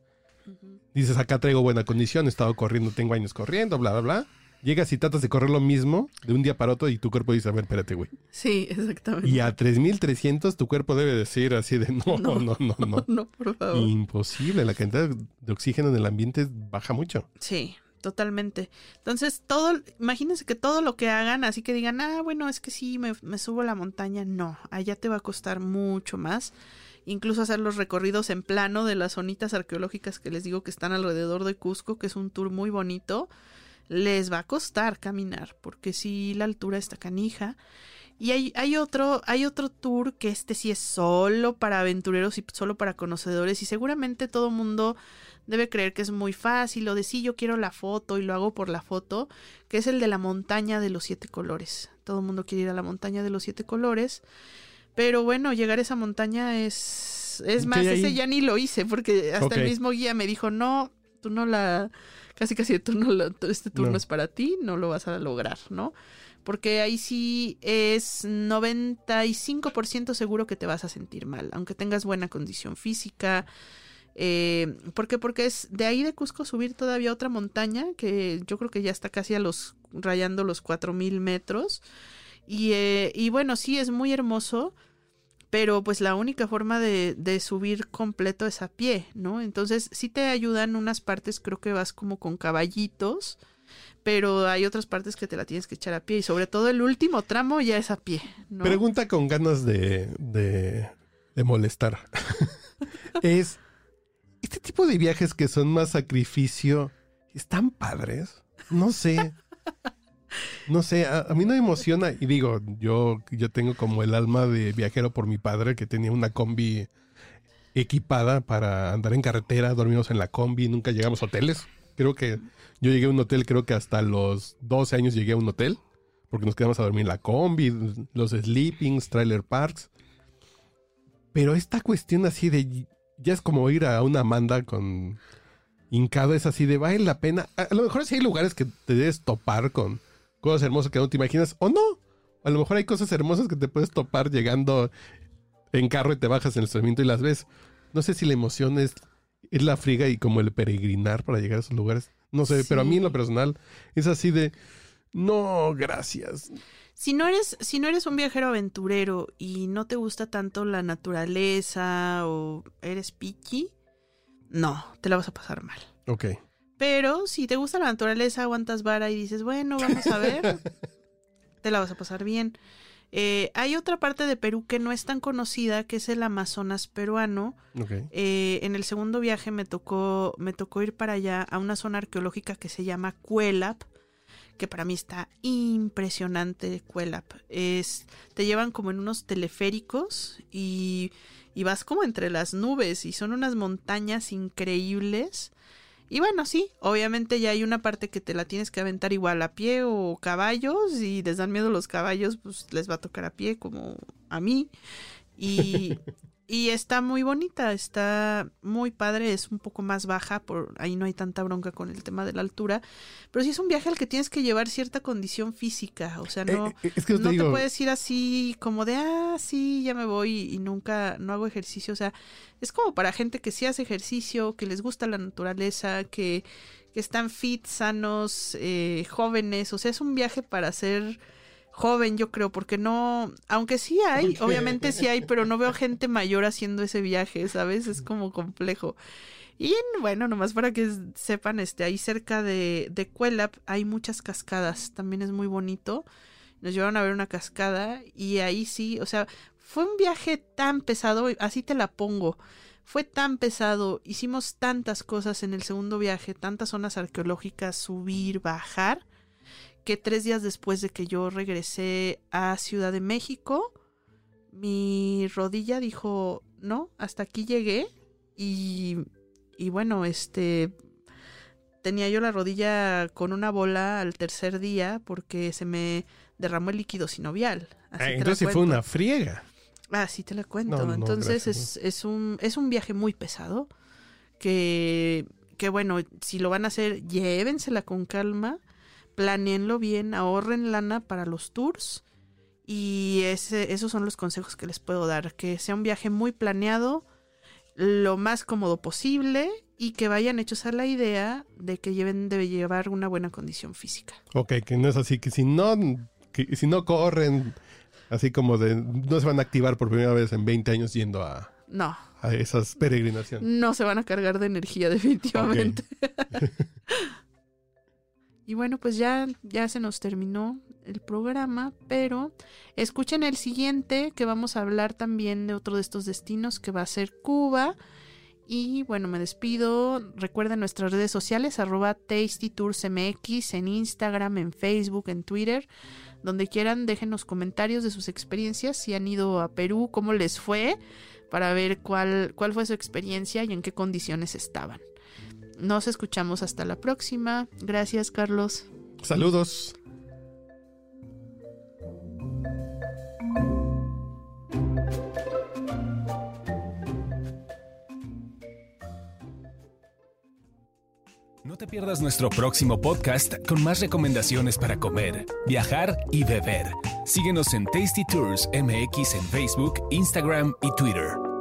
Speaker 3: Dices, acá traigo buena condición, he estado corriendo, tengo años corriendo, bla, bla, bla. Llegas y tratas de correr lo mismo de un día para otro y tu cuerpo dice, a ver, espérate, güey.
Speaker 2: Sí, exactamente.
Speaker 3: Y a 3300 tu cuerpo debe decir así de, no, no,
Speaker 2: No.
Speaker 3: no, no, no.
Speaker 2: no, por favor.
Speaker 3: Imposible, la cantidad de oxígeno en el ambiente baja mucho.
Speaker 2: Sí, totalmente. Entonces, todo, imagínense que todo lo que hagan, así que digan, ah, bueno, es que sí, me, me subo a la montaña, no, allá te va a costar mucho más. Incluso hacer los recorridos en plano de las zonitas arqueológicas que les digo que están alrededor de Cusco, que es un tour muy bonito, les va a costar caminar, porque sí, la altura está canija. Y hay, hay otro, hay otro tour que este sí es solo para aventureros y solo para conocedores. Y seguramente todo mundo debe creer que es muy fácil o de sí, yo quiero la foto y lo hago por la foto, que es el de la montaña de los siete colores. Todo el mundo quiere ir a la montaña de los siete colores. Pero bueno, llegar a esa montaña es... Es
Speaker 3: ¿Qué
Speaker 2: más, ese ya ni lo hice porque hasta el mismo guía me dijo, no, tú no la... Casi casi tú no la- este turno
Speaker 3: No.
Speaker 2: es para ti, no lo vas a lograr, ¿no? Porque ahí sí es 95% seguro que te vas a sentir mal, aunque tengas buena condición física. Eh, ¿Por qué? Porque es de ahí de Cusco subir todavía otra montaña que yo creo que ya está casi a los rayando los 4000 metros. Y, eh, y bueno, sí es muy hermoso, pero pues la única forma de, de subir completo es a pie, ¿no? Entonces sí te ayudan unas partes, creo que vas como con caballitos, pero hay otras partes que te la tienes que echar a pie y sobre todo el último tramo ya es a pie.
Speaker 3: Pregunta con ganas de, de, de molestar. es, ¿este tipo de viajes que son más sacrificio están padres? No sé. No sé, a, mí no me emociona. Y digo, yo, yo tengo como el alma de viajero por mi padre que tenía una combi equipada para andar en carretera, dormimos en la combi, nunca llegamos a hoteles. Creo que yo llegué a un hotel, creo que hasta los 12 años llegué a un hotel, porque nos quedamos a dormir en la combi, los sleepings, trailer parks. Pero esta cuestión así de, ya es como ir a una manda con hincado, es así de, vale la pena. A, a lo mejor sí hay lugares que te debes topar con cosas hermosas que no te imaginas, o no. A lo mejor hay cosas hermosas que te puedes topar llegando en carro y te bajas en el estacionamiento y las ves. No sé si la emoción es, es la friga y como el peregrinar para llegar a esos lugares. No sé, pero a mí en lo personal es así de, no, gracias.
Speaker 2: Si no eres, si no eres un viajero aventurero y no te gusta tanto la naturaleza o eres picky, no, te la vas a pasar mal.
Speaker 3: Ok.
Speaker 2: Pero si te gusta la naturaleza, aguantas vara y dices, bueno, vamos a ver, te la vas a pasar bien. Eh, hay otra parte de Perú que no es tan conocida, que es el Amazonas peruano. Eh, en el segundo viaje me tocó, me tocó ir para allá a una zona arqueológica que se llama Cuelap, que para mí está impresionante Cuelap. Es, te llevan como en unos teleféricos y, y vas como entre las nubes y son unas montañas increíbles. Y bueno, sí, obviamente ya hay una parte que te la tienes que aventar igual a pie o caballos y les dan miedo los caballos, pues les va a tocar a pie como a mí. Y, y está muy bonita, está muy padre, es un poco más baja, por ahí no hay tanta bronca con el tema de la altura, pero sí es un viaje al que tienes que llevar cierta condición física, o sea, no,
Speaker 3: Eh, eh, es que yo te
Speaker 2: no
Speaker 3: digo-
Speaker 2: te puedes ir así como de, ah, sí, ya me voy y nunca, no hago ejercicio, o sea, es como para gente que sí hace ejercicio, que les gusta la naturaleza, que, que están fit, sanos, eh, jóvenes, o sea, es un viaje para ser joven, yo creo, porque no, aunque sí hay, obviamente sí hay, pero no veo gente mayor haciendo ese viaje, ¿sabes? Es como complejo. Y bueno, nomás para que sepan, este, ahí cerca de, de Cuelap hay muchas cascadas, también es muy bonito. Nos llevaron a ver una cascada y ahí sí, o sea, fue un viaje tan pesado, así te la pongo. Fue tan pesado, hicimos tantas cosas en el segundo viaje, tantas zonas arqueológicas, subir, bajar, que tres días después de que yo regresé a Ciudad de México, mi rodilla dijo, no, hasta aquí llegué y, y bueno, este, tenía yo la rodilla con una bola al tercer día porque se me derramó el líquido sinovial. Así
Speaker 3: Ah,
Speaker 2: te
Speaker 3: entonces fue una friega.
Speaker 2: Ah, sí te la cuento.
Speaker 3: No, no,
Speaker 2: Entonces es, es un, es un viaje muy pesado. Que, que bueno, si lo van a hacer, llévensela con calma, planeenlo bien, ahorren lana para los tours. Y ese, esos son los consejos que les puedo dar. Que sea un viaje muy planeado, lo más cómodo posible y que vayan hechos a la idea de que lleven, debe llevar una buena condición física.
Speaker 3: Ok, que no es así, que si no, que si no corren, así como de, no se van a activar por primera vez en 20 años yendo a,
Speaker 2: No,
Speaker 3: a esas peregrinaciones.
Speaker 2: no se van a cargar de energía definitivamente. y bueno, pues ya, ya se nos terminó el programa, pero escuchen el siguiente que vamos a hablar también de otro de estos destinos que va a ser Cuba. Y bueno, me despido. Recuerden nuestras redes sociales, arroba TastyToursMX, en Instagram, en Facebook, en Twitter. Donde quieran, déjenos comentarios de sus experiencias, si han ido a Perú, cómo les fue, para ver cuál, cuál fue su experiencia y en qué condiciones estaban. Nos escuchamos hasta la próxima. Gracias, Carlos.
Speaker 3: Saludos.
Speaker 1: No te pierdas nuestro próximo podcast con más recomendaciones para comer, viajar y beber. Síguenos en Tasty Tours MX en Facebook, Instagram y Twitter.